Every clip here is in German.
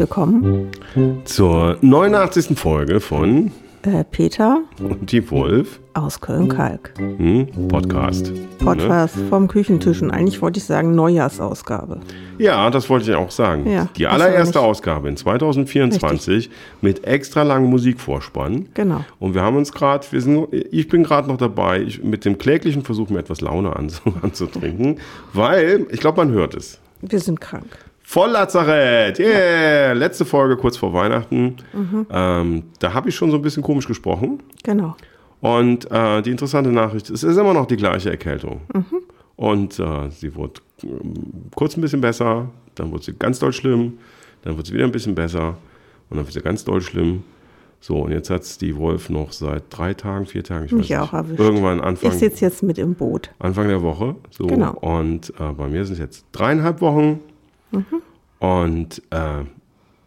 Willkommen, Zur 89. Folge von äh, Peter Und die Wolf aus Köln-Kalk. hm, Podcast. Podcast vom Küchentisch. Und eigentlich wollte ich sagen Neujahrsausgabe. Ja, das wollte ich auch sagen. Ja, die allererste. Ausgabe in 2024 mit extra langem Musikvorspann. Genau. Und wir haben uns gerade, wir sind, ich bin gerade noch dabei, ich, mit dem kläglichen Versuch, mir etwas Laune anzu, anzutrinken, weil, ich glaube, man hört es. Wir sind krank. Volllazarett, yeah! Letzte Folge kurz vor Weihnachten. Mhm. Ähm, da habe ich schon so ein bisschen komisch gesprochen. Genau. Und äh, die interessante Nachricht, es ist immer noch die gleiche Erkältung. Und äh, sie wurde ähm, kurz ein bisschen besser, dann wurde sie ganz doll schlimm, dann wird sie wieder ein bisschen besser und dann wird sie ganz doll schlimm. So, und jetzt hat es die Wolf noch seit drei Tagen, vier Tagen, ich Mich weiß auch nicht. erwischt. Irgendwann Anfang, Ich sitze jetzt mit im Boot. Anfang der Woche. So. Genau. Und äh, bei mir sind es jetzt dreieinhalb Wochen. Mhm. Und äh,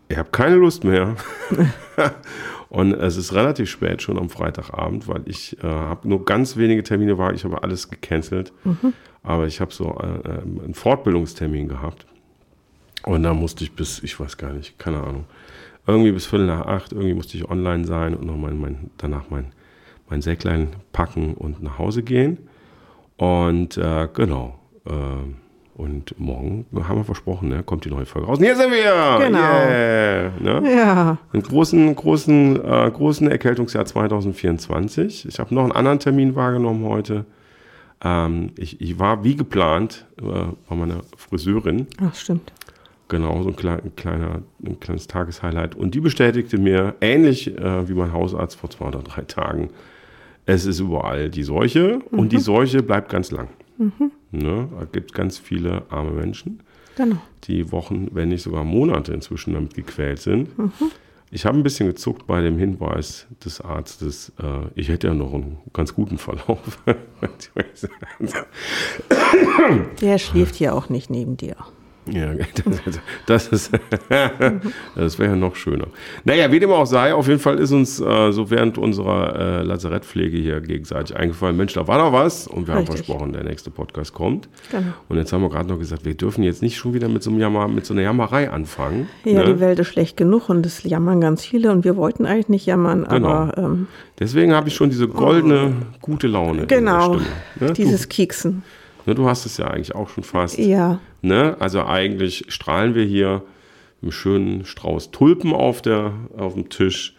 ich habe keine Lust mehr. und es ist relativ spät schon am Freitagabend, weil ich äh, habe nur ganz wenige Termine war. Ich habe alles gecancelt. Mhm. Aber ich habe so äh, ähm, einen Fortbildungstermin gehabt. Und da musste ich bis, ich weiß gar nicht, keine Ahnung, irgendwie bis Viertel nach acht, irgendwie musste ich online sein und noch mein, mein, danach mein, mein Säcklein packen und nach Hause gehen. Und äh, genau. Äh, und morgen haben wir versprochen, ne, kommt die neue Folge raus. Und hier sind wir! Genau. Yeah, ne? Ja. Einen großen, großen, äh, großen Erkältungsjahr 2024. Ich habe noch einen anderen Termin wahrgenommen heute. Ähm, ich, ich war wie geplant äh, bei meiner Friseurin. Ach, stimmt. Genau, so ein, klein, ein, kleiner, ein kleines Tageshighlight. Und die bestätigte mir, ähnlich äh, wie mein Hausarzt vor zwei oder drei Tagen, es ist überall die Seuche und die Seuche bleibt ganz lang. Ne? Da gibt es ganz viele arme Menschen, Genau. die Wochen, wenn nicht sogar Monate inzwischen damit gequält sind. Ich habe ein bisschen gezuckt bei dem Hinweis des Arztes, äh, ich hätte ja noch einen ganz guten Verlauf. Der schläft hier auch nicht neben dir. Ja, das, das ist, das wäre ja noch schöner. Naja, wie dem auch sei, auf jeden Fall ist uns äh, so während unserer äh, Lazarettpflege hier gegenseitig eingefallen, Mensch, da war doch was und wir haben Richtig. versprochen, der nächste Podcast kommt. Genau. Und jetzt haben wir gerade noch gesagt, wir dürfen jetzt nicht schon wieder mit so, einem Jammer, mit so einer Jammerei anfangen. Ja, ne? die Welt ist schlecht genug und es jammern ganz viele und wir wollten eigentlich nicht jammern, Genau. aber ähm, Deswegen habe ich schon diese goldene, gute Laune. in der genau, Stimme, ne? dieses Kieksen. Du, ne, du hast es ja eigentlich auch schon fast. Ja, Ne? Also eigentlich strahlen wir hier mit einem schönen Strauß Tulpen auf, der, auf dem Tisch.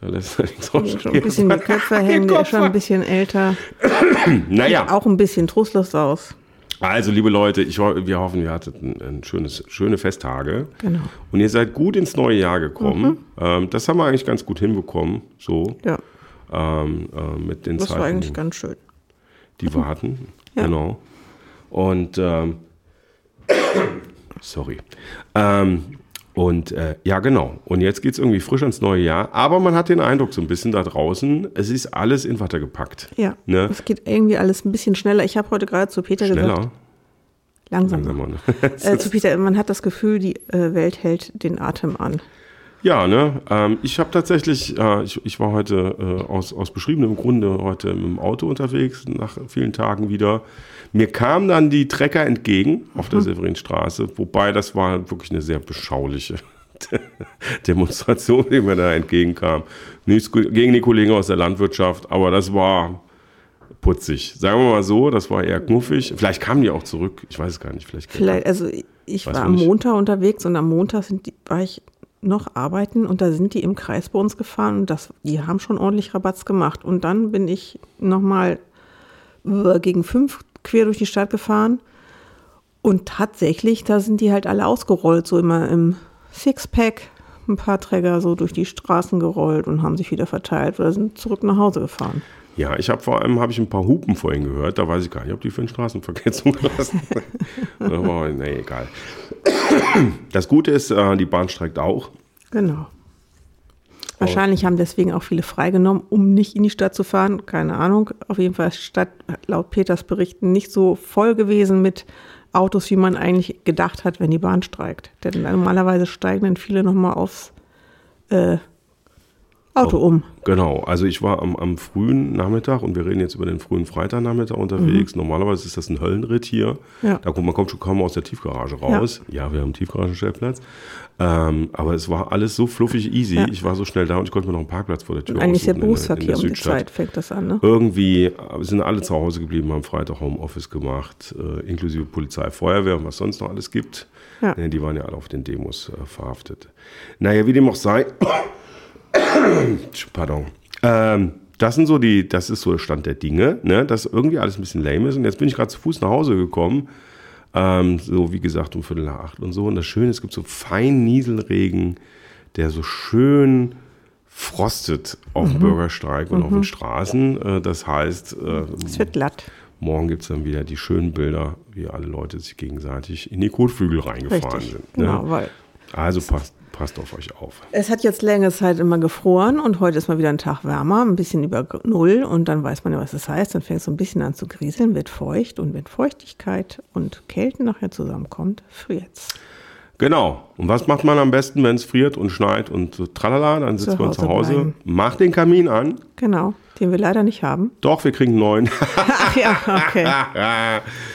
Da lässt er nichts schon ein bisschen die Köpfe hängen, der ist schon ein bisschen älter. Naja, Auch ein bisschen trostlos aus. also liebe Leute, ich, wir hoffen, ihr hattet ein, ein schönes, schöne Festtage. Genau. Und ihr seid gut ins neue Jahr gekommen. Ähm, das haben wir eigentlich ganz gut hinbekommen, so Ja, ähm, äh, mit den das war Zeiten, eigentlich ganz schön. die wir hatten. Ja. Genau. Und ähm, sorry. Ähm, und äh, ja, genau. Und jetzt geht es irgendwie frisch ans neue Jahr. Aber man hat den Eindruck so ein bisschen da draußen, es ist alles in Watte gepackt. Ja, Ne? es geht irgendwie alles ein bisschen schneller. Ich habe heute gerade zu Peter gesagt, Schneller. langsam. Langsamer. Ne? Äh, zu Peter, man hat das Gefühl, die äh, Welt hält den Atem an. Ja, ne? Ähm, ich habe tatsächlich, äh, ich, ich war heute äh, aus, aus beschriebenem Grunde heute mit dem Auto unterwegs, nach vielen Tagen wieder. Mir kamen dann die Trecker entgegen auf der Severinstraße, wobei das war wirklich eine sehr beschauliche Demonstration, die mir da entgegenkam. Nichts gegen die Kollegen aus der Landwirtschaft, aber das war putzig. Sagen wir mal so, das war eher knuffig. Vielleicht kamen die auch zurück, ich weiß es gar nicht. Vielleicht, Vielleicht, also ich Weiß war am. Montag unterwegs und am Montag sind die, war ich noch arbeiten und da sind die im Kreis bei uns gefahren und das, die haben schon ordentlich Rabatz gemacht. Und dann bin ich nochmal gegen fünf quer durch die Stadt gefahren und tatsächlich, da sind die halt alle ausgerollt, so immer im Sixpack, ein paar Träger so durch die Straßen gerollt und haben sich wieder verteilt oder sind zurück nach Hause gefahren. Ja, ich habe vor allem habe ich ein paar Hupen vorhin gehört. Da weiß ich gar nicht, ob die für den Straßenverkehr zugelassen sind. Aber nee, egal. Das Gute ist, äh, die Bahn streikt auch. Genau. Wahrscheinlich haben deswegen auch viele freigenommen, um nicht in die Stadt zu fahren. Keine Ahnung. Auf jeden Fall ist die Stadt laut Peters Berichten nicht so voll gewesen mit Autos, wie man eigentlich gedacht hat, wenn die Bahn streikt. Denn normalerweise steigen dann viele nochmal aufs äh, Auto um. Genau, also ich war am, am, frühen Nachmittag und wir reden jetzt über den frühen Freitagnachmittag unterwegs. Mhm. Normalerweise ist das ein Höllenritt hier. Ja. Da kommt, man kommt schon kaum aus der Tiefgarage raus. Ja, ja wir haben einen Tiefgaragenstellplatz. Ähm, aber es war alles so fluffig easy. Ja. Ich war so schnell da und ich konnte mir noch einen Parkplatz vor der Tür und Eigentlich ist der Berufsverkehr um die Zeit fängt das an, ne? Irgendwie sind alle zu Hause geblieben, haben Freitag Homeoffice gemacht, äh, inklusive Polizei, Feuerwehr und was sonst noch alles gibt. Ja. Die waren ja alle auf den Demos äh, verhaftet. Naja, wie dem auch sei. Pardon. Ähm, das sind so die, das ist so der Stand der Dinge, ne? dass irgendwie alles ein bisschen lame ist. Und jetzt bin ich gerade zu Fuß nach Hause gekommen. Ähm, so wie gesagt um Viertel nach acht und so. Und das Schöne, es gibt so feinen Nieselregen, der so schön frostet auf dem mhm. Bürgersteig und mhm. auf den Straßen. Äh, das heißt, äh, es wird glatt. Morgen gibt es dann wieder die schönen Bilder, wie alle Leute sich gegenseitig in die Kotflügel reingefahren Richtig, sind. Ne? Genau, weil also passt passt auf euch auf. Es hat jetzt längere Zeit immer gefroren und heute ist mal wieder ein Tag wärmer, ein bisschen über Null und dann weiß man ja, was das heißt. Dann fängt es so ein bisschen an zu grieseln, wird feucht und wenn Feuchtigkeit und Kälte nachher zusammenkommt, friert es. Genau. Und was macht man am besten, wenn es friert und schneit und tralala? Dann sitzt man zu Hause, bleiben. macht den Kamin an. Genau den wir leider nicht haben. Doch, wir kriegen neuen. Ach ja, okay.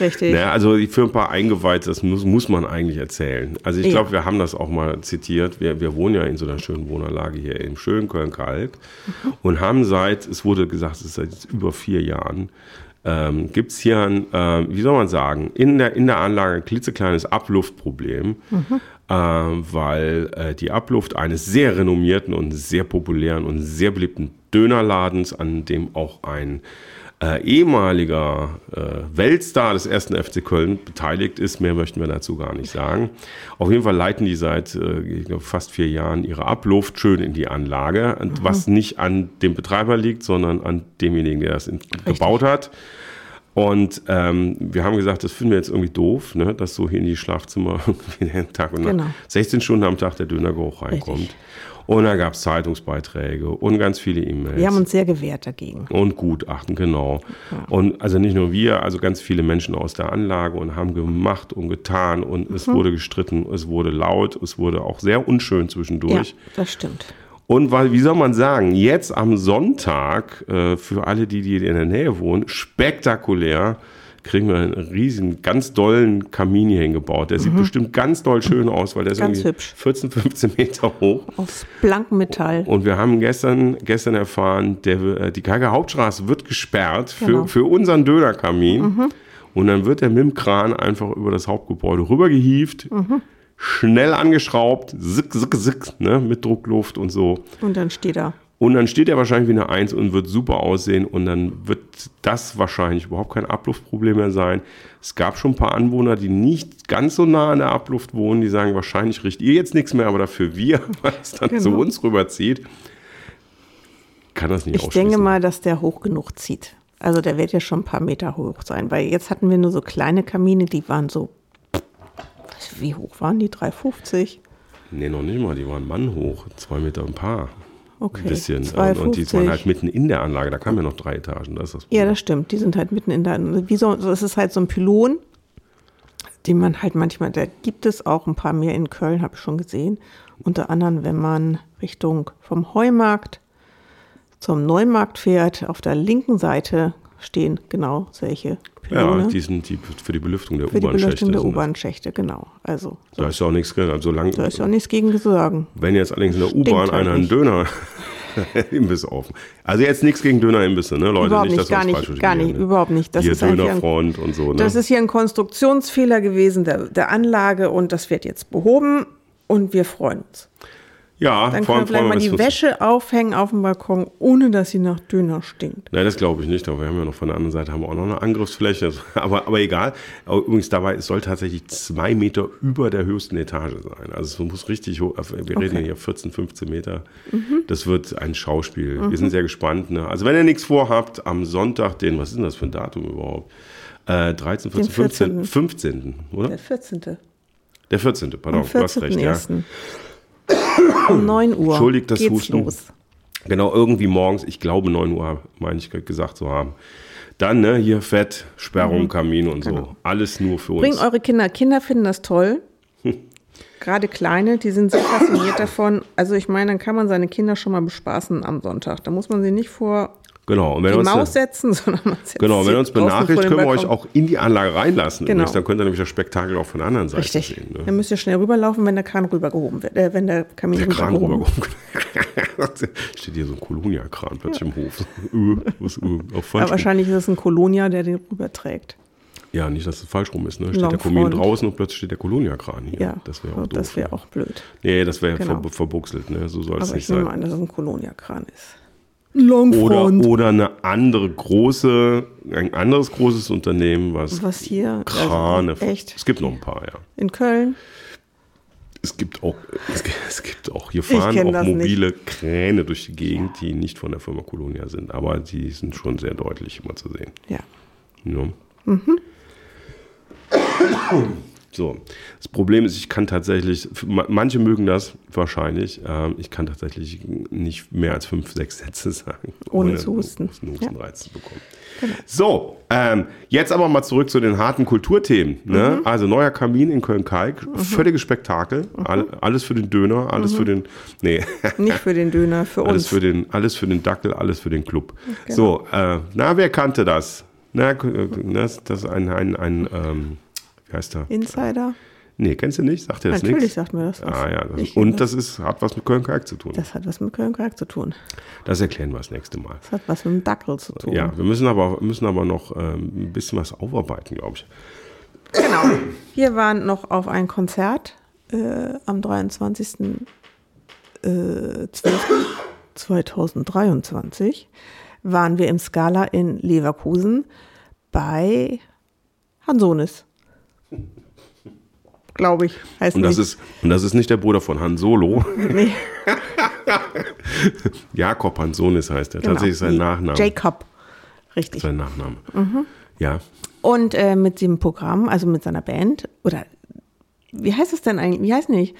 Richtig. Naja, also für ein paar eingeweiht, das muss, muss man eigentlich erzählen. Also ich ja. glaube, wir haben das auch mal zitiert. Wir, wir wohnen ja in so einer schönen Wohnanlage hier im schönen Köln-Kalk mhm. und haben seit, es wurde gesagt, es ist seit über vier Jahren, ähm, gibt es hier ein, äh, wie soll man sagen, in der, in der Anlage ein klitzekleines Abluftproblem. Mhm äh, weil äh, die Abluft eines sehr renommierten und sehr populären und sehr beliebten Dönerladens, an dem auch ein äh, ehemaliger äh, Weltstar des ersten FC Köln beteiligt ist. Mehr möchten wir dazu gar nicht sagen. Auf jeden Fall leiten die seit äh, glaub, fast vier Jahren ihre Abluft schön in die Anlage, mhm. was nicht an dem Betreiber liegt, sondern an demjenigen, der das in, gebaut hat. Und ähm, wir haben gesagt, das finden wir jetzt irgendwie doof, ne, dass so hier in die Schlafzimmer Tag und Nacht genau. 16 Stunden am Tag der Dönergeruch reinkommt. Richtig. Und da gab es Zeitungsbeiträge und ganz viele E-Mails. Wir haben uns sehr gewehrt dagegen. Und Gutachten, genau. Ja. Und also nicht nur wir, also ganz viele Menschen aus der Anlage und haben gemacht und getan und mhm. es wurde gestritten, es wurde laut, es wurde auch sehr unschön zwischendurch. Ja, das stimmt. Und weil, wie soll man sagen, jetzt am Sonntag, äh, für alle, die, die in der Nähe wohnen, spektakulär, kriegen wir einen riesen, ganz dollen Kamin hier hingebaut. Der sieht mhm. bestimmt ganz doll schön aus, weil der ist ganz irgendwie hübsch. 14, 15 Meter hoch. Aus blankem Metall. Und wir haben gestern, gestern erfahren, der, äh, die Kalker Hauptstraße wird gesperrt genau. für, für unseren Dönerkamin. Mhm. Und dann wird der mit dem Kran einfach über das Hauptgebäude rübergehieft. Mhm schnell angeschraubt, zick, zick, zick, ne, mit Druckluft und so. Und dann steht er. Und dann steht er wahrscheinlich wie eine Eins und wird super aussehen und dann wird das wahrscheinlich überhaupt kein Abluftproblem mehr sein. Es gab schon ein paar Anwohner, die nicht ganz so nah an der Abluft wohnen, die sagen, wahrscheinlich riecht ihr jetzt nichts mehr, aber dafür wir, weil es dann genau. zu uns rüberzieht, kann das nicht Ich denke mal, dass der hoch genug zieht. Also der wird ja schon ein paar Meter hoch sein, weil jetzt hatten wir nur so kleine Kamine, die waren so wie hoch waren die? 3,50? Nee, noch nicht mal. Die waren Mann hoch. Zwei Meter ein paar. Okay. Ein bisschen. 2,50. Und die waren halt mitten in der Anlage. Da kamen ja noch drei Etagen. Das das ja, das stimmt. Die sind halt mitten in der Anlage. Wie so, es ist halt so ein Pylon, den man halt manchmal, da gibt es auch ein paar mehr in Köln, habe ich schon gesehen. Unter anderem, wenn man Richtung vom Heumarkt zum Neumarkt fährt, auf der linken Seite stehen genau solche Pylone. Ja, die sind die für die Belüftung der U-Bahn-Schächte. Für die Belüftung der U-Bahn-Schächte, genau. Also, so. Da ist ja auch nichts. Also lang, da ist ja auch nichts gegen zu sagen. Wenn jetzt allerdings in der U-Bahn halt einer einen Döner Imbiss offen. Also jetzt nichts gegen Dönerimbisse, ne, Leute? Überhaupt nicht, nicht gar nicht, gar nicht, ne? überhaupt nicht. Das Hier ist Dönerfront ein, und so. Ne? Das ist hier ein Konstruktionsfehler gewesen der, der Anlage und das wird jetzt behoben und wir freuen uns. Ja, dann können wir vielleicht mal die Wäsche aufhängen auf dem Balkon, ohne dass sie nach Döner stinkt. Nein, das glaube ich nicht. Aber wir haben ja noch von der anderen Seite haben wir auch noch eine Angriffsfläche. Aber, aber egal. Übrigens dabei, es soll tatsächlich zwei Meter über der höchsten Etage sein. Also es muss richtig hoch. Also wir okay. reden hier 14, 15 Meter. Mhm. Das wird ein Schauspiel. Mhm. Wir sind sehr gespannt. Ne? Also wenn ihr nichts vorhabt, am Sonntag, den, was ist denn das für ein Datum überhaupt? Äh, 13, 14, 15, 15. oder? Der 14. Der 14. Pardon, 14. du hast recht, ja. Um 9 Uhr Entschuldigt das geht's Husten. los. Genau, irgendwie morgens, ich glaube 9 Uhr, meine ich gesagt zu haben. Dann, ne, hier Fett, Sperrung, Mhm. Kamin und so. Alles nur für uns. Bringt eure Kinder. Kinder finden das toll. Gerade kleine, die sind sehr fasziniert davon. Also ich meine, dann kann man seine Kinder schon mal bespaßen am Sonntag. Da muss man sie nicht vor Genau, und wenn die uns, Maus setzen, sondern man setzt genau, wenn ihr uns benachrichtigt, können wir euch auch in die Anlage reinlassen. Genau. Übrigens, dann könnt ihr nämlich das Spektakel auch von der anderen Seite Richtig. sehen. Ne? Dann müsst ihr schnell rüberlaufen, wenn der Kran rübergehoben wird. Äh, wenn der Kamin Der Kran rübergehoben rübergehoben. Steht hier so ein Kolonia-Kran plötzlich im Hof. Äh, was, äh, Ja, rum. wahrscheinlich ist es ein Kolonia, der den rüberträgt. Ja, nicht, dass es falsch rum ist. Ne? Steht Long der Kamin draußen und plötzlich steht der Kolonia-Kran hier. Ja, das wäre auch doof. das wäre ne? auch blöd. Nee, das wäre Genau. ver verbuchselt. Ne? So soll es Aber nicht ich nehme sein. an, dass es ein Kolonia-Kran ist. Oder, Longfront. oder eine andere große, ein anderes großes Unternehmen, was, Was hier? Krane. Also, echt? Es gibt noch ein paar, ja. In Köln? Es gibt auch, es, es gibt auch, hier fahren auch mobile Kräne durch die Gegend, die nicht von der Firma Colonia sind, aber die sind schon sehr deutlich immer zu sehen. Ja. Ja. Mhm. So, das Problem ist, ich kann tatsächlich, ma- manche mögen das wahrscheinlich, ähm, ich kann tatsächlich nicht mehr als fünf, sechs Sätze sagen. Ohne zu husten. einen Ja. Hustenreiz zu bekommen. So, ähm, jetzt aber mal zurück zu den harten Kulturthemen. Ne? Mhm. Also neuer Kamin in Köln-Kalk, völliges Spektakel, Mhm. all, alles für den Döner, alles für den, nee, Nicht für den Döner, für alles uns. für den, alles für den Dackel, alles für den Club. Genau. So, äh, na, wer kannte das? Na, äh, das, das ist ein, ein, ein ähm, wie heißt er? Insider? Nee, kennst du nicht? Sagt er das Natürlich nichts? sagt mir das was. Ah ja, das, Ich- und das ist, hat was mit Köln-Kalk zu tun. Das hat was mit Köln-Kalk zu tun. Das erklären wir das nächste Mal. Das hat was mit dem Dackel zu tun. Ja, wir müssen aber, müssen aber noch ähm, ein bisschen was aufarbeiten, glaube ich. Genau. Wir waren noch auf ein Konzert äh, am 23.12.2023 waren wir im Scala in Leverkusen bei Hansonis. Glaube ich, heißt Und das, nicht. ist, und das ist nicht der Bruder von Han Solo. Nee, Jakob Hansonis heißt er. genau. Tatsächlich sein Nachname. Jacob. Richtig. Sein Nachname. Mhm. Ja. Und äh, mit dem Programm, also mit seiner Band, oder wie heißt es denn eigentlich? Wie heißen die?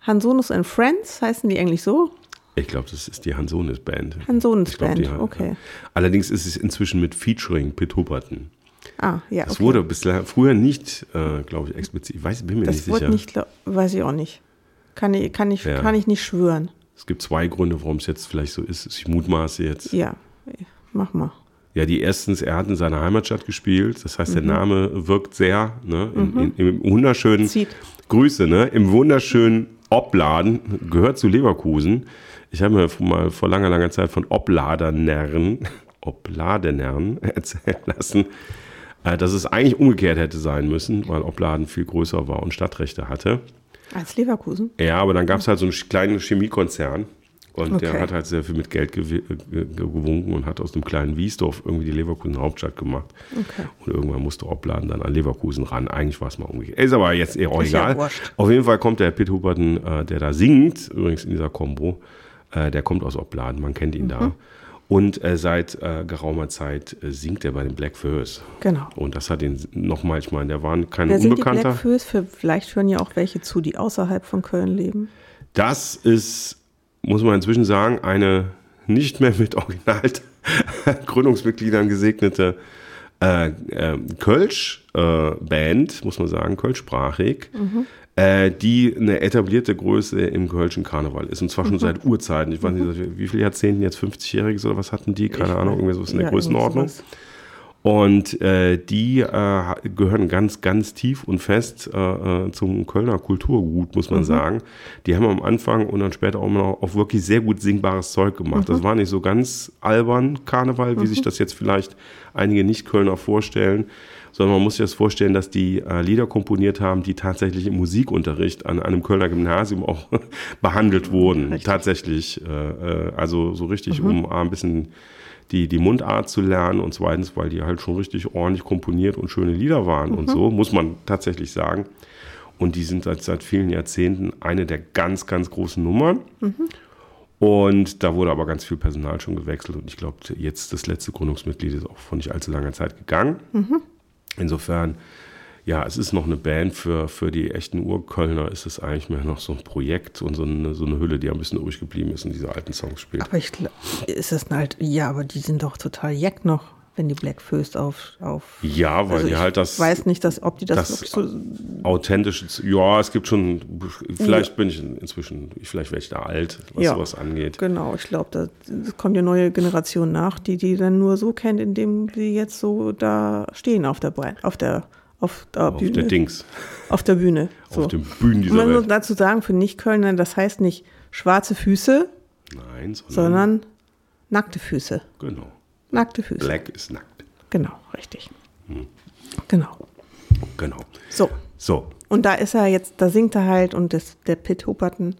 Hansonus and Friends, heißen die eigentlich so? Ich glaube, das ist die Hansonis Band. Hansonis glaub, Band, hat- okay. Allerdings ist es inzwischen mit Featuring Pit Hubberten. Ah, ja. Das okay. wurde bislang früher nicht, äh, glaube ich, explizit. Ich weiß, bin mir das nicht wurde sicher. nicht, weiß ich auch nicht. Kann ich, kann ich, Ja. kann ich nicht schwören. Es gibt zwei Gründe, warum es jetzt vielleicht so ist. Ich mutmaße jetzt. Ja, mach mal. Ja, die erstens, er hat in seiner Heimatstadt gespielt. Das heißt, Mhm. der Name wirkt sehr, ne, in, in, im wunderschönen, Zieht. Grüße, ne, im wunderschönen Opladen, gehört zu Leverkusen. Ich habe mir mal vor langer, langer Zeit von Opladernern, Opladenern erzählen lassen, dass es eigentlich umgekehrt hätte sein müssen, weil Opladen viel größer war und Stadtrechte hatte. Als Leverkusen? Ja, aber dann gab es halt so einen kleinen Chemiekonzern und der Okay. hat halt sehr viel mit Geld gew ge ge- gewunken und hat aus dem kleinen Wiesdorf irgendwie die Leverkusen Hauptstadt gemacht. Okay. Und irgendwann musste Opladen dann an Leverkusen ran. Eigentlich war es mal umgekehrt. Ist aber jetzt eher auch ja egal. Auf jeden Fall kommt der Pitt Huberten, äh, der da singt, übrigens in dieser Combo, äh, der kommt aus Opladen, man kennt ihn Mhm. da. Und äh, seit äh, geraumer Zeit äh, singt er bei den Black Furs. Genau. Und das hat ihn nochmal, ich meine, der war kein Wer sind die Unbekannter. Black? Für, vielleicht hören ja auch welche zu, die außerhalb von Köln leben. Das ist, muss man inzwischen sagen, eine nicht mehr mit Original-Gründungsmitgliedern gesegnete äh, äh, Kölsch-Band, muss man sagen, Kölschsprachig, äh, die eine etablierte Größe im Kölschen Karneval ist. Und zwar schon seit Urzeiten. Ich weiß nicht, seit wie viele Jahrzehnten jetzt, 50-Jähriges oder was hatten die? Keine Ich Ahnung, irgendwie sowas in der ja, Größenordnung. Und äh, die äh, gehören ganz, ganz tief und fest äh, äh, zum Kölner Kulturgut, muss man Mhm. sagen. Die haben am Anfang und dann später auch noch auch wirklich sehr gut singbares Zeug gemacht. Mhm. Das war nicht so ganz albern Karneval, wie sich das jetzt vielleicht einige Nicht-Kölner vorstellen, sondern man muss sich das vorstellen, dass die äh, Lieder komponiert haben, die tatsächlich im Musikunterricht an einem Kölner Gymnasium auch behandelt wurden. Richtig. Tatsächlich, äh, äh, also so richtig, um A, ein bisschen die, die Mundart zu lernen und zweitens, weil die halt schon richtig ordentlich komponiert und schöne Lieder waren und so, muss man tatsächlich sagen. Und die sind seit, seit vielen Jahrzehnten eine der ganz, ganz großen Nummern. Und da wurde aber ganz viel Personal schon gewechselt und ich glaube, jetzt das letzte Gründungsmitglied ist auch vor nicht allzu langer Zeit gegangen. Insofern ja, es ist noch eine Band für, für die echten Urkölner, ist es eigentlich mehr noch so ein Projekt und so eine, so eine Hülle, die ein bisschen übrig geblieben ist und diese alten Songs spielt. Aber ich glaube, ist das halt, ja, aber die sind doch total jack noch, wenn die Black Föst auf, auf. Ja, weil also die ich halt das. weiß nicht, dass, ob die das, das wirklich so. authentische, ja, es gibt schon, vielleicht bin ich inzwischen, vielleicht werde ich da alt, was Ja. sowas angeht. Genau, ich glaube, da kommt ja neue Generation nach, die die dann nur so kennt, indem sie jetzt so da stehen auf der Bre auf der auf der Auf Bühne. der Dings, Auf der Bühne. So. auf den Bühnen Und dieser man muss dazu sagen, für Nicht-Kölner, das heißt nicht schwarze Füße, Nein, sondern, sondern nackte Füße. genau. Nackte Füße. Black ist nackt. Genau, richtig. Hm. Genau. Genau. So. So, Und da ist er jetzt, da singt er halt und das, der Pit Hupperton,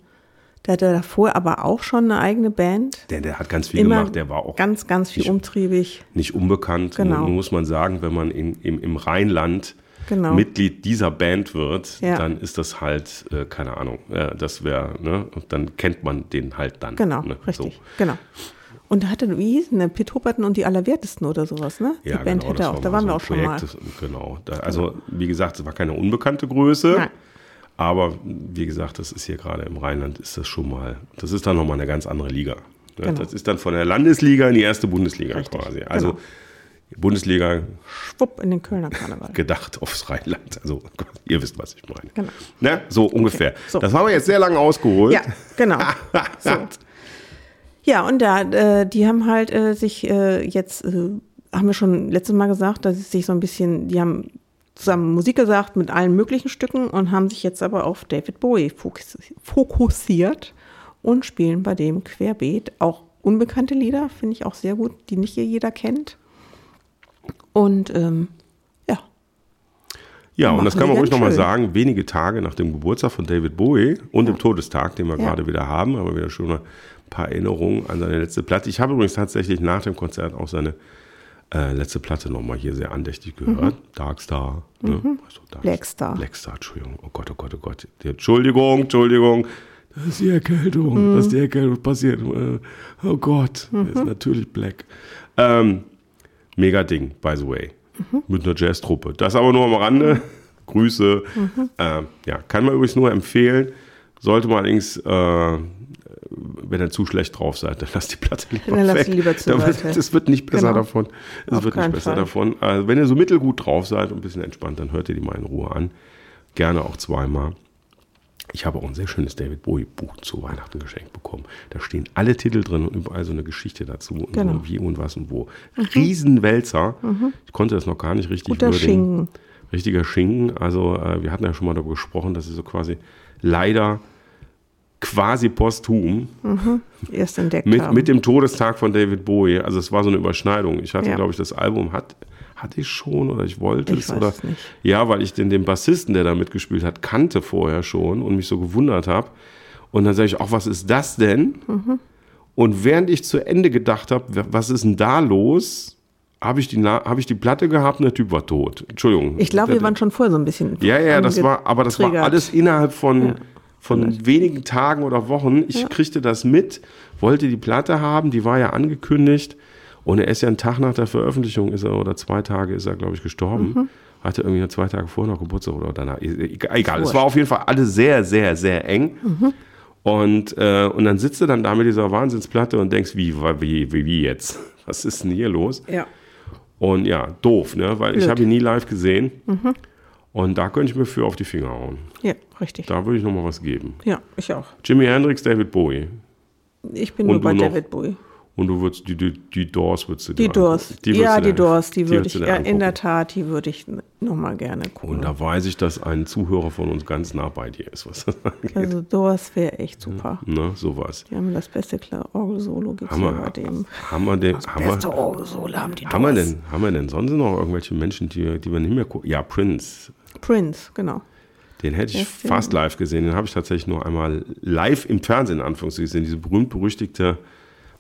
der hatte davor aber auch schon eine eigene Band. der, der hat ganz viel Immer gemacht, der war auch ganz, ganz viel nicht- umtriebig. nicht unbekannt. Genau. Muss man sagen, wenn man in, im, im Rheinland Genau. Mitglied dieser Band wird, Ja. dann ist das halt, äh, keine Ahnung, äh, das wäre, ne, dann kennt man den halt dann. Genau, ne, richtig. So. Genau. Und da hatte, wie hieß denn der Pit Hupperton und die Allerwertesten oder sowas, ne? Ja, die Band genau, hätte auch, war da waren so wir auch schon mal. Projekt, Genau. Da, also, wie gesagt, es war keine unbekannte Größe. Nein. Aber wie gesagt, das ist hier gerade im Rheinland, ist das schon mal, das ist dann nochmal eine ganz andere Liga. Ne? Genau. Das ist dann von der Landesliga in die erste Bundesliga Richtig, quasi. Also genau. Bundesliga Schwupp in den Kölner Karneval. gedacht aufs Rheinland. Also ihr wisst, was ich meine. Genau. Ne? So ungefähr. so. Das haben wir jetzt sehr lange ausgeholt. Ja, genau. so. Ja, und da, äh, die haben halt äh, sich äh, jetzt, äh, haben wir schon letztes Mal gesagt, dass sie sich so ein bisschen, die haben zusammen Musik gesagt mit allen möglichen Stücken und haben sich jetzt aber auf David Bowie fokus fokussiert und spielen bei dem querbeet auch unbekannte Lieder, finde ich auch sehr gut, die nicht hier jeder kennt. Und ähm, ja, Ja, und das kann man ruhig nochmal sagen, wenige Tage nach dem Geburtstag von David Bowie und dem Todestag, den wir Ja. gerade wieder haben, aber wieder schon ein paar Erinnerungen an seine letzte Platte. Ich habe übrigens tatsächlich nach dem Konzert auch seine äh, letzte Platte nochmal hier sehr andächtig gehört. Darkstar. Ne? Also Dark- Mhm. Blackstar. Blackstar, Entschuldigung. Oh Gott, oh Gott, oh Gott. Entschuldigung, Entschuldigung. Das ist die Erkältung. Mhm. Das ist die Erkältung passiert. Äh, Oh Gott, das ist natürlich Black. Ähm, mega Ding, by the way. Mhm. Mit einer Jazztruppe. Das aber nur am Rande. Grüße. Mhm. Ähm, ja, kann man übrigens nur empfehlen. Sollte man allerdings, äh, wenn ihr zu schlecht drauf seid, dann lasst die Platte lieber Dann lasst weg. lieber zur Da wird- Seite. Das wird nicht besser Genau. davon. Es Auf wird nicht besser Fall. davon. Also, wenn ihr so mittelgut drauf seid und ein bisschen entspannt, dann hört ihr die mal in Ruhe an. Gerne auch zweimal. Ich habe auch ein sehr schönes David Bowie Buch zu Weihnachten geschenkt bekommen. Da stehen alle Titel drin und überall so eine Geschichte dazu und Genau. so wie und was und wo. Riesenwälzer. Ich konnte das noch gar nicht richtig guter würdigen. Schinken. Richtiger Schinken. Also äh, wir hatten ja schon mal darüber gesprochen, dass sie so quasi leider quasi posthum Erst entdeckt mit, haben. mit dem Todestag von David Bowie. Also es war so eine Überschneidung. Ich hatte, Ja. glaube ich, das Album hat, hatte ich schon oder ich wollte Ich es oder es nicht. ja, weil ich den, den Bassisten, der da mitgespielt hat, kannte vorher schon und mich so gewundert habe. Und dann sage ich, auch was ist das denn? Mhm. Und während ich zu Ende gedacht habe, was ist denn da los? Habe ich, die habe ich die Platte gehabt und der Typ war tot. Entschuldigung. ich glaube, wir waren schon vorher so ein bisschen. Ja, ja, das war, aber das war alles innerhalb von, von wenigen Tagen oder Wochen. Ich kriegte das mit, wollte die Platte haben, die war ja angekündigt. Und er ist ja einen Tag nach der Veröffentlichung, ist er, oder zwei Tage ist er, glaube ich, gestorben. Mhm. Hatte irgendwie zwei Tage vorher noch Geburtstag oder danach. Egal, egal. es Wurscht. war auf jeden Fall alles sehr, sehr, sehr eng. Mhm. Und, äh, und dann sitzt du dann da mit dieser Wahnsinnsplatte und denkst, wie, wie, wie, wie jetzt? Was ist denn hier los? Ja. Und ja, doof, ne? Weil ich Blöd. habe ihn nie live gesehen. Und da könnte ich mir für auf die Finger hauen. Ja, richtig. Da würde ich noch mal was geben. Ja, ich auch. Jimi Hendrix, David Bowie. Ich bin Und nur bei noch? David Bowie. Und du würdest die, die, die Doors würdest du Die Doors. würdest ja, die Doors, die würde ich, ja, in der. Tat, die würde ich nochmal gerne gucken. Und da weiß ich, dass ein Zuhörer von uns ganz nah bei dir ist, was das angeht. Also Doors wäre echt super. Ne, sowas. Die haben das beste Orgel-Solo gibt es Haben ja wir, bei dem. haben wir denn, haben wir, Beste Orgel-Solo haben die haben wir Doors. denn, haben wir denn sonst noch irgendwelche Menschen, die, die wir nicht mehr gucken? Ja, Prince. Prince, genau. Den hätte ich stimmt. fast live gesehen. Den habe ich tatsächlich nur einmal live im Fernsehen, in Anführungszeichen, gesehen. Diese berühmt-berüchtigte,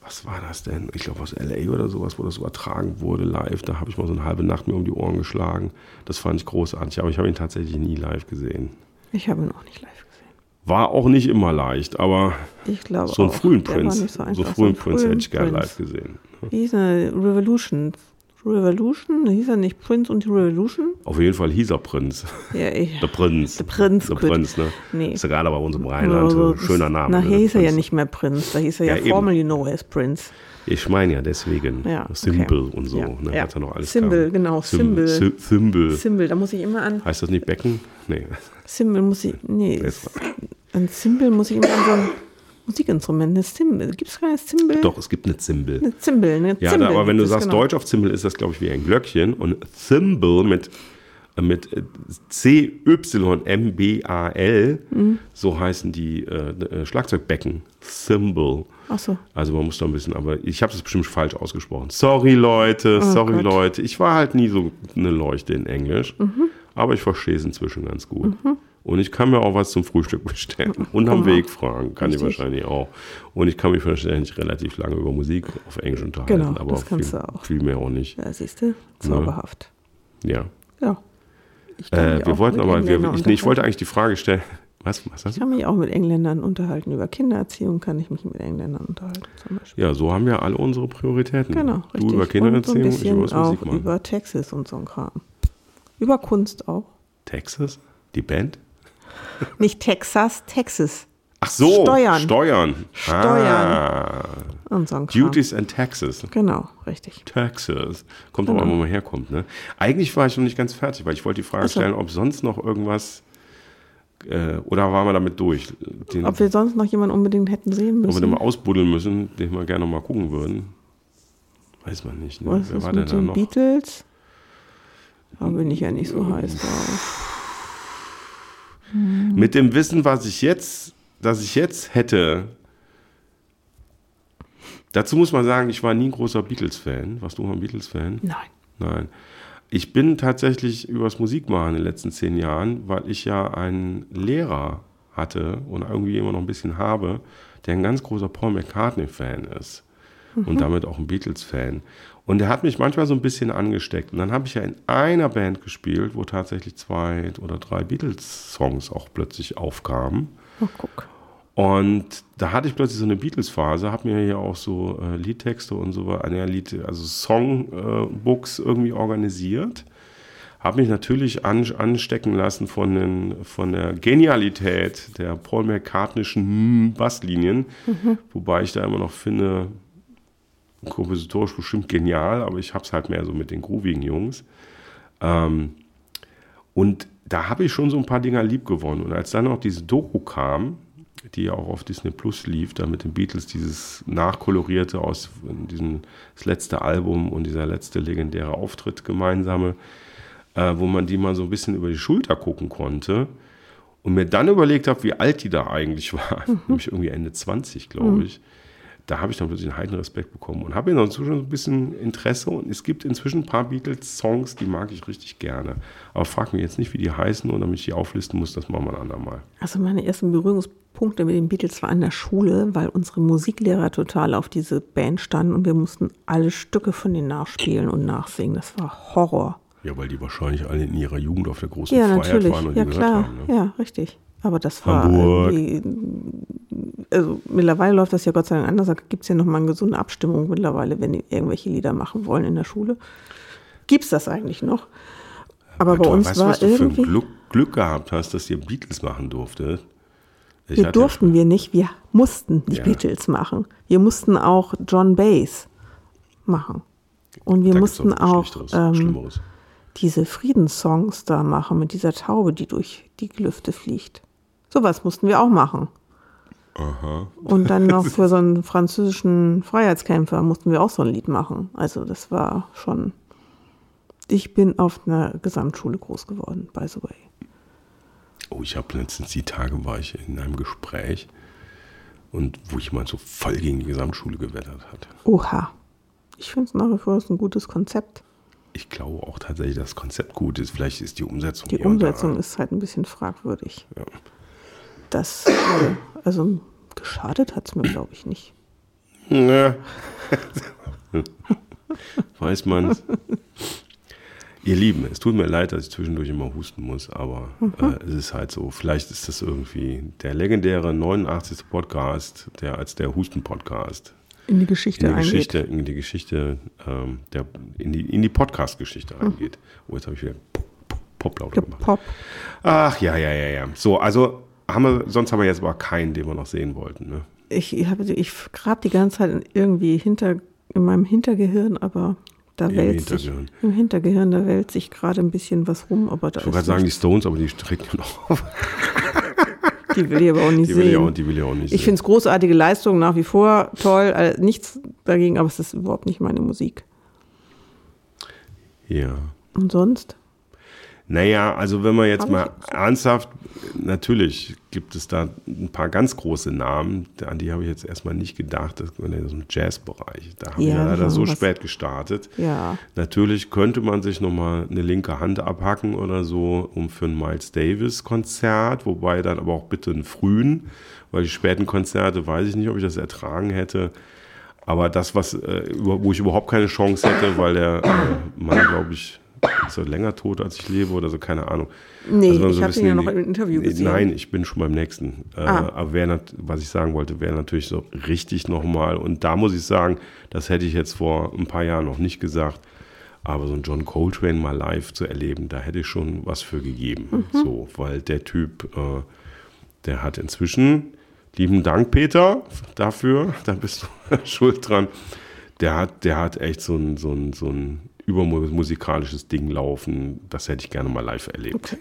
was war das denn? Ich glaube aus L.A. oder sowas, wo das übertragen wurde live. Da habe ich mal so eine halbe Nacht mir um die Ohren geschlagen. Das fand ich großartig, aber ich habe ihn tatsächlich nie live gesehen. Ich habe ihn auch nicht live gesehen. War auch nicht immer leicht, aber so einen auch. frühen Der Prince, so, so, frühen Prince hätte ich gerne live gesehen. Wie hieß eine Revolution? Revolution? Hieß er nicht Prince und die Revolution? Auf jeden Fall hieß er Prinz. Ja, ich. Der Prinz. Der Prinz, Der. Prinz, ne? Nee. Ist ja gerade bei uns im Rheinland Also, ein schöner Name. Nachher ne? hieß er ja nicht mehr Prinz, da hieß er ja, Ja, formerly known as Prince. Ich meine ja, deswegen. Ja, okay. Symbol und so, Ja, ne? ja. Was da noch alles Symbol, kam. genau, Sym- Symbol. Sy- Symbol. Symbol, da muss ich immer an. Heißt das nicht Becken? Nee. Symbol muss ich. Nee, an Symbol muss ich immer an so ein Musikinstrument. Eine Symbol. Gibt es keine Symbol? Doch, es gibt eine Zimbel. Eine Zimbel, eine Ja, Zimbel da, aber wenn du sagst genau. Deutsch auf Zimbel, ist das, glaube ich, wie ein Glöckchen. Und Thimble mit, äh, mit äh, C-Y-M-B-A-L, Mhm. so heißen die äh, äh, Schlagzeugbecken. Thimble. Ach so. Also man muss da ein bisschen, aber ich habe das bestimmt falsch ausgesprochen. Sorry Leute, sorry Oh Gott. Leute. Ich war halt nie so eine Leuchte in Englisch, Mhm. aber ich verstehe es inzwischen ganz gut. Und ich kann mir auch was zum Frühstück bestellen. Und am mal. Weg fragen, kann ich Richtig. wahrscheinlich auch. Und ich kann mich wahrscheinlich relativ lange über Musik auf Englisch unterhalten, Genau, aber das kannst viel, du auch. viel mehr auch nicht. Ja, siehst du? Zauberhaft. Ja. Ja. Ich mich Äh, wir wollten aber, wir, ich, nee, ich wollte eigentlich die Frage stellen. Was, was Ich kann mich auch mit Engländern unterhalten. Über Kindererziehung kann ich mich mit Engländern unterhalten, zum Beispiel. Ja, so haben wir alle unsere Prioritäten. Genau, richtig. Du über Kindererziehung, und ich so ein über bisschen das auch Musik machen. über Texas und so ein Kram. Über Kunst auch. Texas? Die Band? Nicht Texas, Texas Ach so, Steuern. Steuern. Steuern. Ah, und so. Duties and Taxes. Genau, richtig. Texas. Kommt Genau. auch mal, wo man herkommt. Ne? Eigentlich war ich noch nicht ganz fertig, weil ich wollte die Frage so. stellen, ob sonst noch irgendwas äh, oder waren wir damit durch? Den, Ob wir sonst noch jemanden unbedingt hätten sehen ob wir müssen. den mal ausbuddeln müssen, den wir gerne noch mal gucken würden. Weiß man nicht. Ne? Was Wer ist war denn mit da den noch? Beatles? Da bin ich ja nicht so heiß drauf. Mit dem Wissen, was ich jetzt, das ich jetzt hätte. Dazu muss man sagen, ich war nie ein großer Beatles-Fan. Warst du mal ein Beatles-Fan? Nein. Nein. Ich bin tatsächlich übers Musikmachen in den letzten zehn Jahren, weil ich ja einen Lehrer hatte und irgendwie immer noch ein bisschen habe, der ein ganz großer Paul McCartney-Fan ist und damit auch ein Beatles-Fan. Und der hat mich manchmal so ein bisschen angesteckt. Und dann habe ich ja in einer Band gespielt, wo tatsächlich zwei oder drei Beatles-Songs auch plötzlich aufkamen. Oh, guck. Und da hatte ich plötzlich so eine Beatles-Phase, habe mir ja auch so äh, Liedtexte und so weiter, Lied, also Songbooks irgendwie organisiert. Habe mich natürlich an, anstecken lassen von, den, von der Genialität der Paul McCartneyschen Basslinien, wobei ich da immer noch finde, kompositorisch bestimmt genial, aber ich habe es halt mehr so mit den groovigen Jungs. Ähm, und da habe ich schon so ein paar Dinger lieb gewonnen. Und als dann noch diese Doku kam, die ja auch auf Disney Plus lief, da mit den Beatles dieses nachkolorierte aus diesem das letzte Album und dieser letzte legendäre Auftritt gemeinsame, äh, wo man die mal so ein bisschen über die Schulter gucken konnte und mir dann überlegt habe, wie alt die da eigentlich war, nämlich irgendwie Ende 20, glaube ich. Da habe ich dann plötzlich einen heiden Respekt bekommen und habe inzwischen schon so ein bisschen Interesse. Und es gibt inzwischen ein paar Beatles-Songs, die mag ich richtig gerne. Aber frag mich jetzt nicht, wie die heißen und damit ich die auflisten muss, das machen wir ein andermal. Also meine ersten Berührungspunkte mit den Beatles waren an der Schule, weil unsere Musiklehrer total auf diese Band standen und wir mussten alle Stücke von denen nachspielen und nachsingen. Das war Horror. Ja, weil die wahrscheinlich alle in ihrer Jugend auf der großen Ja, Freiheit natürlich. waren und Ja, die klar. gehört haben. Ne? Ja, richtig. Aber das war Hamburg. irgendwie, also mittlerweile läuft das ja Gott sei Dank anders. Da gibt es ja nochmal eine gesunde Abstimmung mittlerweile, wenn die irgendwelche Lieder machen wollen in der Schule. Gibt es das eigentlich noch? Aber bei Toll, uns weißt war was du für ein irgendwie. Glück, Glück gehabt hast, dass ihr Beatles machen durftet? Ich Wir durften wir nicht, wir mussten die Ja. Beatles machen. Wir mussten auch John Bass machen. Und wir da mussten auch ähm, diese Friedenssongs da machen mit dieser Taube, die durch die Lüfte fliegt. Sowas mussten wir auch machen. Aha. Und dann noch für so einen französischen Freiheitskämpfer mussten wir auch so ein Lied machen. Also das war schon. Ich bin auf einer Gesamtschule groß geworden, by the way. Oh, ich habe letztens die Tage war ich in einem Gespräch und wo jemand so voll gegen die Gesamtschule gewettert hat. Oha. Ich finde es nach wie vor ein gutes Konzept. Ich glaube auch tatsächlich, dass das Konzept gut ist. Vielleicht ist die Umsetzung Die Umsetzung ist halt ein bisschen fragwürdig. Ja. Das, äh, also geschadet hat es mir, glaube ich, nicht. Ja. Weiß man. Ihr Lieben, es tut mir leid, dass ich zwischendurch immer husten muss, aber Mhm. äh, es ist halt so. Vielleicht ist das irgendwie der legendäre 89. Podcast, der als der Husten-Podcast in die Geschichte in die eingeht. Geschichte, in die Geschichte, ähm, der, in die, in die Podcast-Geschichte eingeht. Oh, jetzt habe ich wieder Poplaut gemacht. Pop. Ach ja, ja, ja, ja. So, also haben wir, sonst haben wir jetzt aber keinen, den wir noch sehen wollten. Ne? Ich, habe, ich grab die ganze Zeit irgendwie hinter, in meinem Hintergehirn, aber da Im wälzt sich Hintergehirn. im Hintergehirn, da wälzt sich gerade ein bisschen was rum, aber da Ich wollte gerade sagen, die. Stones, aber die treten ja noch auf. die will ich aber auch nicht Die will, ich auch, sehen. die will ich auch nicht Ich finde es großartige Leistung nach wie vor, toll, äh, nichts dagegen, aber es ist überhaupt nicht meine Musik. Ja. Und sonst? Naja, also wenn man jetzt mal ernsthaft, natürlich gibt es da ein paar ganz große Namen, an die habe ich jetzt erstmal nicht gedacht, das ist im Jazzbereich. Da habe ich Ja, ja leider so spät gestartet. Ja. Natürlich könnte man sich nochmal eine linke Hand abhacken oder so, um für ein Miles Davis Konzert, wobei dann aber auch bitte einen frühen, weil die späten Konzerte weiß ich nicht, ob ich das ertragen hätte. Aber das, was, äh, wo ich überhaupt keine Chance hätte, weil der äh, Mann, glaube ich, ist er länger tot, als ich lebe oder so, keine Ahnung. Nee, Also ich so habe ihn ja noch im Interview Nee, gesehen. Nein, ich bin schon beim nächsten. Äh, Ah. Aber nat- was ich sagen wollte, wäre natürlich so richtig nochmal. Und da muss ich sagen, das hätte ich jetzt vor ein paar Jahren noch nicht gesagt. Aber so ein John Coltrane mal live zu erleben, da hätte ich schon was für gegeben. Mhm. So, weil der Typ, äh, der hat inzwischen, lieben Dank, Peter, dafür, da bist du schuld dran. Der hat, der hat echt so ein, so ein, so ein übermusikalisches Ding laufen. Das hätte ich gerne mal live erlebt. Okay.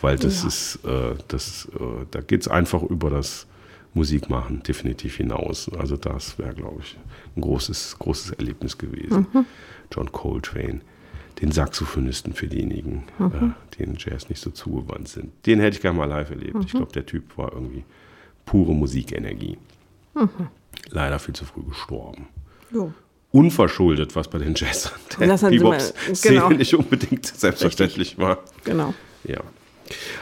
Weil das Ja. ist, äh, das, äh, da geht es einfach über das Musikmachen definitiv hinaus. Also das wäre, glaube ich, ein großes, großes Erlebnis gewesen. Mhm. John Coltrane, den Saxophonisten für diejenigen, Mhm. äh, denen Jazz nicht so zugewandt sind. Den hätte ich gerne mal live erlebt. Mhm. Ich glaube, der Typ war irgendwie pure Musikenergie. Mhm. Leider viel zu früh gestorben. Jo. Unverschuldet, was bei den Jazz der Bebop-Szene genau. nicht unbedingt selbstverständlich war. Genau. Ja.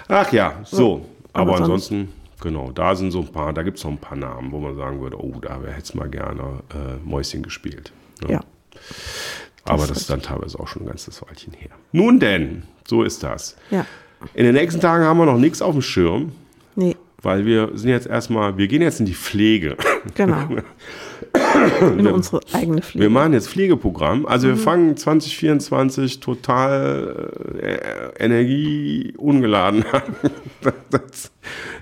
Ach ja, so. aber Aber, sonst- ansonsten, genau, da sind so ein paar, da gibt es noch ein paar Namen, wo man sagen würde, oh, da hätte es mal gerne äh, Mäuschen gespielt. ne? Ja. Aber das das ist ist dann teilweise auch schon ein ganzes Weilchen her. Nun denn, so ist das. Ja. In den nächsten Tagen haben wir noch nichts auf dem Schirm, Nee, weil wir sind jetzt erstmal, wir gehen jetzt in die Pflege. genau. In unsere eigene Pflege. Wir machen jetzt Pflegeprogramm. Also wir fangen 2024 total äh, energieungeladen an. das,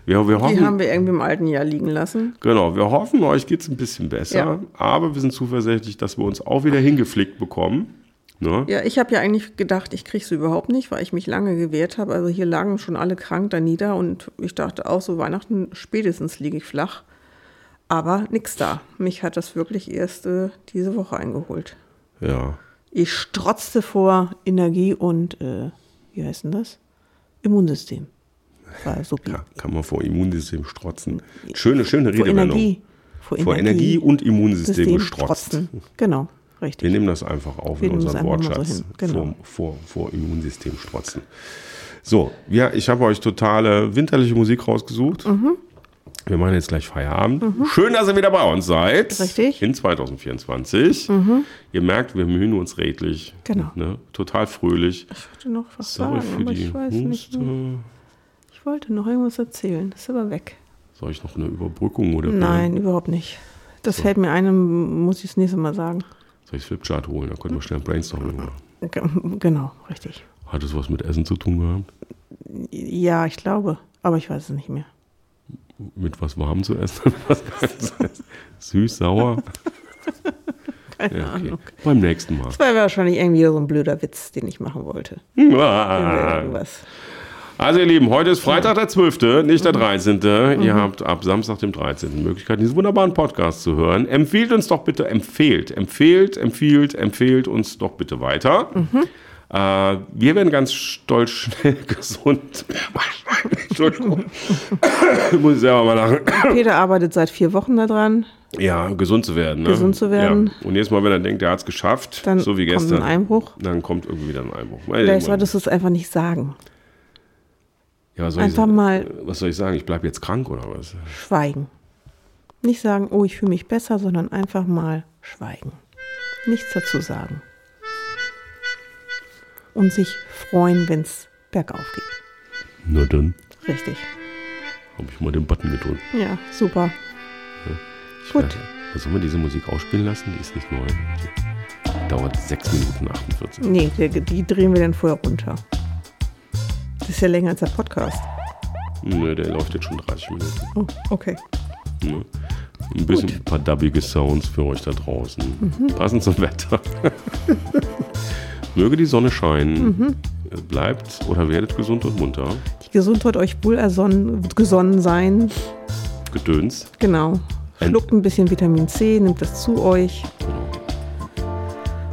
wir, wir Die haben wir irgendwie im alten Jahr liegen lassen. genau, wir hoffen, euch geht es ein bisschen besser. Ja. Aber wir sind zuversichtlich, dass wir uns auch wieder hingeflickt bekommen. Ne? Ja, ich habe ja eigentlich gedacht, ich kriege sie überhaupt nicht, weil ich mich lange gewehrt habe. Also hier lagen schon alle krank da nieder und ich dachte auch, so Weihnachten spätestens liege ich flach. Aber nix da. Mich hat das wirklich erst äh, diese Woche eingeholt. Ja. Ich strotzte vor Energie und, äh, wie heißt denn das? Immunsystem. War supi. ja, kann man vor Immunsystem strotzen. Schöne, schöne vor Redewendung. Energie. Vor, Vor Energie und Immunsystem System gestrotzt. strotzen. Genau, Wir richtig. nehmen das einfach auf Wir in unseren so Wortschatz. hin, genau. vor, vor, vor Immunsystem strotzen. So, ja, ich habe euch totale winterliche Musik rausgesucht. Mhm. Wir machen jetzt gleich Feierabend. Schön, dass ihr wieder bei uns seid. Richtig. In 2024. Ihr merkt, wir mühen uns redlich. Genau. Ne? Total fröhlich. Ich wollte noch was Sorry sagen, aber ich weiß nicht. Huste. mehr. Ich wollte noch irgendwas erzählen, das ist aber weg. Soll ich noch eine Überbrückung oder Nein, überhaupt nicht. Das fällt mir ein, muss ich das nächste Mal sagen. Soll ich Flipchart holen? Da können wir schnell ein Brainstorming machen. Ge- Genau, richtig. Hat es was mit Essen zu tun gehabt? Ja, ich glaube, aber ich weiß es nicht mehr. Mit was warm zu essen? Was zu essen? Süß, sauer? Keine Ja, okay. Ahnung. Beim nächsten Mal. Das war wahrscheinlich irgendwie so ein blöder Witz, den ich machen wollte. Ah. Irgendwas. Also ihr Lieben, heute ist Freitag der 12., nicht Mhm. der 13. Ihr habt ab Samstag, dem 13. die Möglichkeit, diesen wunderbaren Podcast zu hören. Empfehlt uns doch bitte, empfehlt, empfehlt, empfiehlt, empfehlt uns doch bitte weiter. Mhm. Äh, wir werden ganz stolz schnell gesund. Entschuldigung. Muss ich selber mal lachen. Peter arbeitet seit vier Wochen daran. Ja, gesund zu werden. Ne? Gesund zu werden. Ja. Und jedes Mal, wenn er denkt, er hat es geschafft, Dann so wie kommt gestern, ein Einbruch. dann kommt irgendwie wieder ein Einbruch. Vielleicht solltest du es einfach nicht sagen. ja, was soll einfach ich, mal- Was soll ich sagen? Ich bleibe jetzt krank oder was? Schweigen. Nicht sagen, oh, ich fühle mich besser, sondern einfach mal schweigen. Nichts dazu sagen. Und sich freuen, wenn es bergauf geht. Na dann Richtig. habe ich mal den Button gedrückt. Ja, super. Ich Gut. werde- Sollen wir diese Musik ausspielen lassen? Die ist nicht neu. Die dauert 6 Minuten 48. Nee, die, die drehen wir dann vorher runter. Das ist ja länger als der Podcast. Nö, der läuft jetzt schon 30 Minuten. Oh, okay. Ne? Ein bisschen ein paar dubbige Sounds für euch da draußen. Passend zum Wetter. Möge die Sonne scheinen. Bleibt oder werdet gesund und munter. Die Gesundheit euch wohl ersonnen, gesonnen sein. Gedöns. Genau. Schluckt ein bisschen Vitamin C, nimmt das zu euch.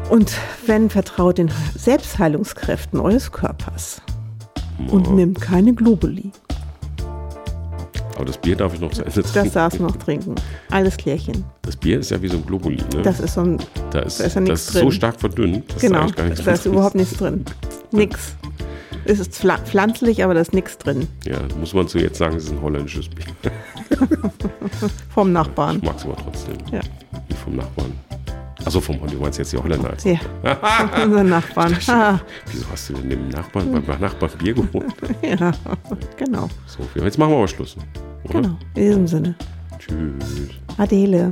Und wenn, vertraut den Selbstheilungskräften eures Körpers. Und nimmt keine Globuli. Aber das Bier darf ich noch zu Ende Das trinken. darfst du noch trinken. Alles klärchen. Das Bier ist ja wie so ein Globuli. Ne? Das ist so ein. da ist, da ist ja das ist so stark verdünnt, dass Genau. da eigentlich gar nichts Da ist überhaupt nichts drin. Nix. Es ist pfla- pflanzlich, aber da ist nichts drin. Ja, muss man zu jetzt sagen, es ist ein holländisches Bier. Vom Nachbarn. Ich mag es aber trotzdem. Ja. Wie vom Nachbarn. Achso, vom du meinst jetzt die Holländer. Ja. Unser Nachbarn. Ah, Wieso hast du denn dem Nachbarn, beim Nachbarn Bier geholt? ja. Genau. So, jetzt machen wir aber Schluss. Oder? Genau. In diesem Sinne. Tschüss. Adele.